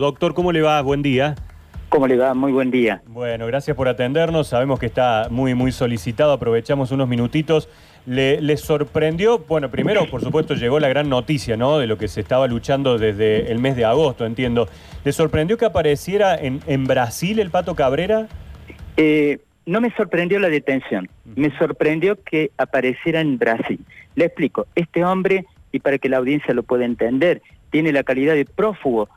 Doctor, ¿cómo le va? Buen día. ¿Cómo le va? Muy buen día. Bueno, gracias por atendernos. Sabemos que está muy, muy solicitado. Aprovechamos unos minutitos. ¿Le, le sorprendió? Bueno, primero, por supuesto, llegó la gran noticia, ¿no? De lo que se estaba luchando desde el mes de agosto, entiendo. ¿Le sorprendió que apareciera en, en Brasil el Pato Cabrera? Eh, no me sorprendió la detención. Me sorprendió que apareciera en Brasil. Le explico. Este hombre, y para que la audiencia lo pueda entender, tiene la calidad de prófugo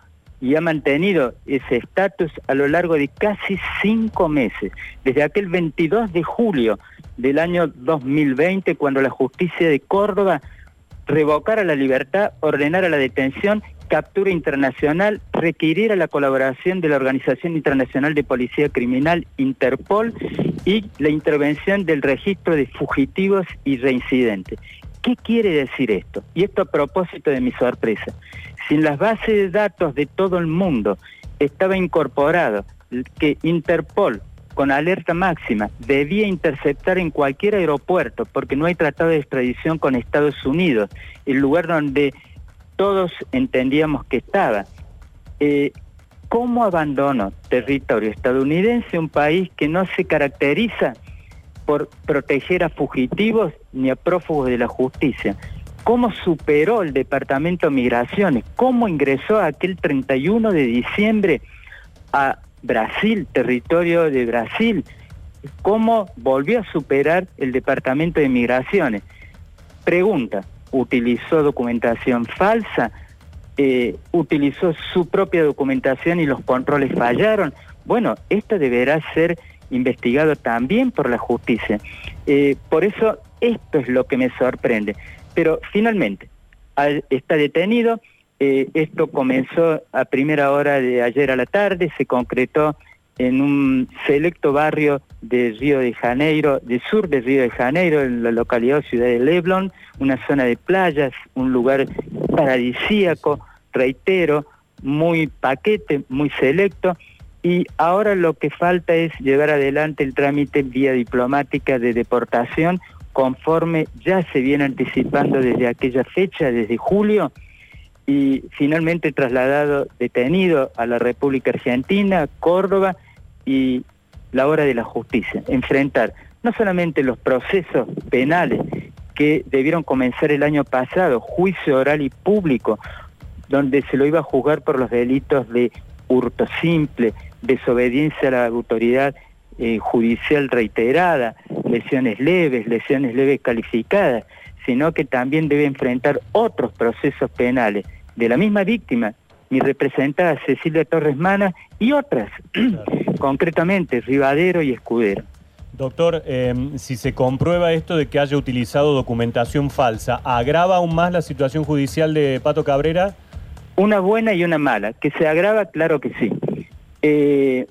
y ha mantenido ese estatus a lo largo de casi cinco meses, desde aquel 22 de julio del año 2020, cuando la justicia de Córdoba revocara la libertad, ordenara la detención, captura internacional, requiriera la colaboración de la Organización Internacional de Policía Criminal, Interpol, y la intervención del registro de fugitivos y reincidentes. ¿Qué quiere decir esto? Y esto a propósito de mi sorpresa. Si en las bases de datos de todo el mundo estaba incorporado que Interpol con alerta máxima debía interceptar en cualquier aeropuerto porque no hay tratado de extradición con Estados Unidos, el lugar donde todos entendíamos que estaba. Eh, ¿Cómo abandonó territorio estadounidense un país que no se caracteriza por proteger a fugitivos ni a prófugos de la justicia? Cómo superó el Departamento de Migraciones, cómo ingresó aquel 31 de diciembre a Brasil, territorio de Brasil, cómo volvió a superar el Departamento de Migraciones. Pregunta, ¿utilizó documentación falsa? Eh, ¿Utilizó su propia documentación y los controles fallaron? Bueno, esto deberá ser investigado también por la justicia. Eh, por eso esto es lo que me sorprende. Pero finalmente, está detenido, eh, esto comenzó a primera hora de ayer a la tarde, se concretó en un selecto barrio de Río de Janeiro, de sur de Río de Janeiro, en la localidad ciudad de Leblon, una zona de playas, un lugar paradisíaco, reitero, muy paquete, muy selecto, y ahora lo que falta es llevar adelante el trámite vía diplomática de deportación conforme ya se viene anticipando desde aquella fecha, desde julio, y finalmente trasladado, detenido a la República Argentina, Córdoba, y la hora de la justicia, enfrentar no solamente los procesos penales que debieron comenzar el año pasado, juicio oral y público, donde se lo iba a juzgar por los delitos de hurto simple, desobediencia a la autoridad eh, judicial reiterada, lesiones leves, lesiones leves calificadas, sino que también debe enfrentar otros procesos penales de la misma víctima, mi representada Cecilia Torres Mana y otras, concretamente Rivadero y Escudero. Doctor, em, si se comprueba esto de que haya utilizado documentación falsa, ¿agrava aún más la situación judicial de Pato Cabrera? Una buena y una mala. ¿Que se agrava? Claro que sí. Eh,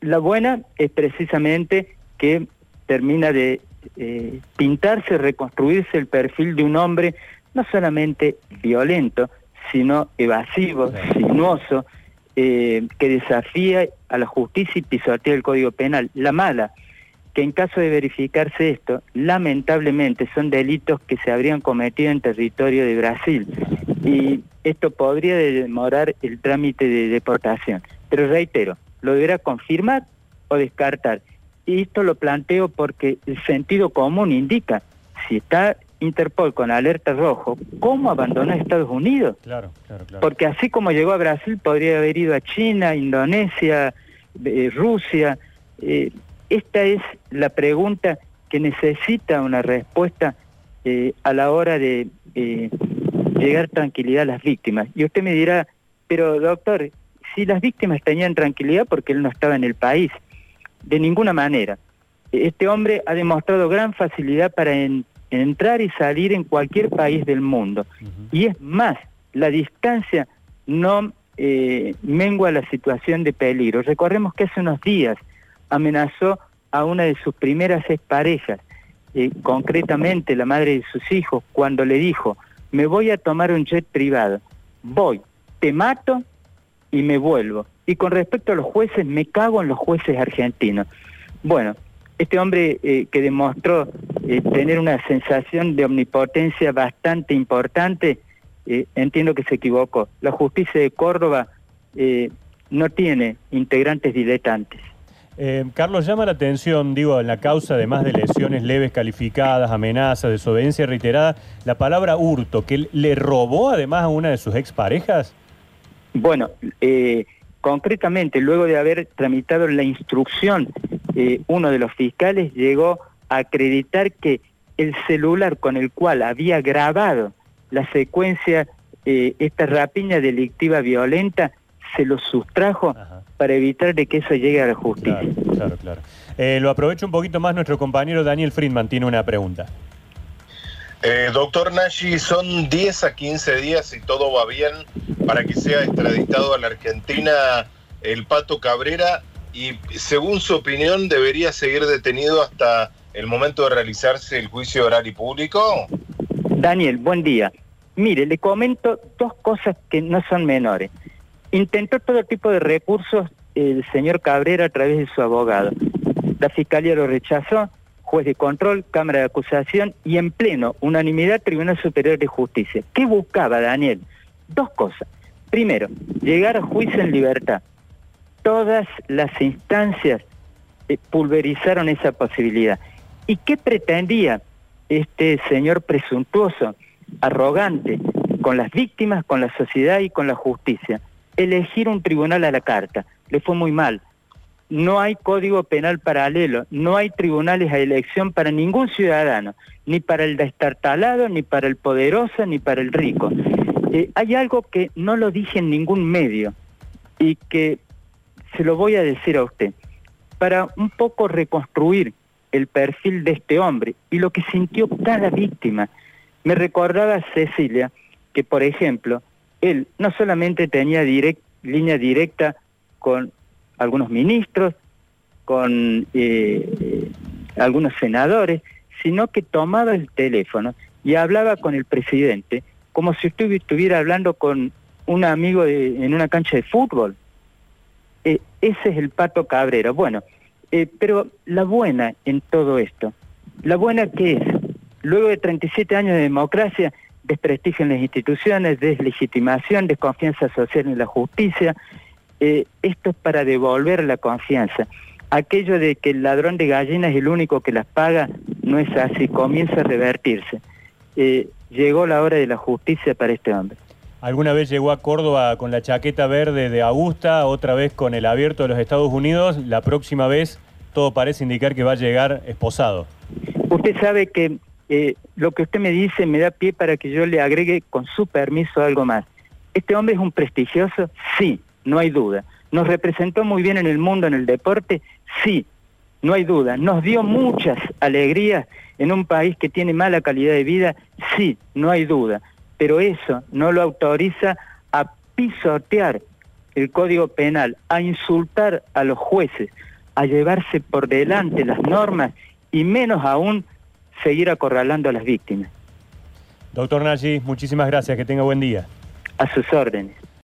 la buena es precisamente que termina de eh, pintarse, reconstruirse el perfil de un hombre no solamente violento, sino evasivo, sinuoso, eh, que desafía a la justicia y pisotea el Código Penal. La mala, que en caso de verificarse esto, lamentablemente son delitos que se habrían cometido en territorio de Brasil y esto podría demorar el trámite de deportación. Pero reitero, lo deberá confirmar o descartar. Y esto lo planteo porque el sentido común indica, si está Interpol con alerta rojo, ¿cómo abandonó Estados Unidos? Claro, claro, claro. Porque así como llegó a Brasil, podría haber ido a China, Indonesia, eh, Rusia. Eh, esta es la pregunta que necesita una respuesta eh, a la hora de llegar tranquilidad a las víctimas. Y usted me dirá, pero doctor, si las víctimas tenían tranquilidad porque él no estaba en el país, de ninguna manera. Este hombre ha demostrado gran facilidad para entrar y salir en cualquier país del mundo. Y es más, la distancia no eh, mengua la situación de peligro. Recordemos que hace unos días amenazó a una de sus primeras parejas, eh, concretamente la madre de sus hijos, cuando le dijo, me voy a tomar un jet privado, voy, te mato y me vuelvo. Y con respecto a los jueces, me cago en los jueces argentinos. Bueno, este hombre eh, que demostró eh, tener una sensación de omnipotencia bastante importante, eh, entiendo que se equivocó. La justicia de Córdoba no tiene integrantes diletantes. Carlos, llama la atención, digo, en la causa, además de lesiones leves calificadas, amenazas, desobediencia reiterada, la palabra hurto, que le robó además a una de sus exparejas. Bueno, eh, concretamente, luego de haber tramitado la instrucción, eh, uno de los fiscales llegó a acreditar que el celular con el cual había grabado la secuencia, esta rapiña delictiva violenta, se lo sustrajo para evitar de que eso llegue a la justicia. Claro, claro. Eh, lo aprovecho un poquito más, nuestro compañero Daniel Friedman tiene una pregunta. Eh, doctor Nashi, son 10 a 15 días y todo va bien para que sea extraditado a la Argentina el Pato Cabrera y según su opinión debería seguir detenido hasta el momento de realizarse el juicio oral y público. Daniel, buen día. Mire, le comento dos cosas que no son menores. Intentó todo tipo de recursos el señor Cabrera a través de su abogado. La fiscalía lo rechazó, juez de control, Cámara de Acusación y en pleno, unanimidad, Tribunal Superior de Justicia. ¿Qué buscaba Daniel? Dos cosas. Primero, llegar a juicio en libertad. Todas las instancias eh, pulverizaron esa posibilidad. ¿Y qué pretendía este señor presuntuoso, arrogante, con las víctimas, con la sociedad y con la justicia? elegir un tribunal a la carta. Le fue muy mal. No hay código penal paralelo, no hay tribunales a elección para ningún ciudadano, ni para el destartalado, ni para el poderoso, ni para el rico. Eh, hay algo que no lo dije en ningún medio y que se lo voy a decir a usted. Para un poco reconstruir el perfil de este hombre y lo que sintió cada víctima, me recordaba Cecilia que, por ejemplo, él no solamente tenía línea directa con algunos ministros, con eh, algunos senadores, sino que tomaba el teléfono y hablaba con el presidente como si estuviera hablando con un amigo en una cancha de fútbol. Eh, ese es el Pato Cabrera. Bueno, eh, pero la buena en todo esto, la buena que es, luego de 37 años de democracia, desprestigio en las instituciones, deslegitimación, desconfianza social en la justicia. Eh, esto es para devolver la confianza. Aquello de que el ladrón de gallinas es el único que las paga, no es así, comienza a revertirse. Eh, llegó la hora de la justicia para este hombre. ¿Alguna vez llegó a Córdoba con la chaqueta verde de Augusta, otra vez con el abierto de los Estados Unidos? La próxima vez todo parece indicar que va a llegar esposado. Usted sabe que eh, lo que usted me dice me da pie para que yo le agregue con su permiso algo más. ¿Este hombre es un prestigioso? Sí, no hay duda. ¿Nos representó muy bien en el mundo, en el deporte? Sí, no hay duda. ¿Nos dio muchas alegrías en un país que tiene mala calidad de vida? Sí, no hay duda. Pero eso no lo autoriza a pisotear el Código Penal, a insultar a los jueces, a llevarse por delante las normas y menos aún seguir acorralando a las víctimas. Doctor Nagy, muchísimas gracias, que tenga buen día. A sus órdenes.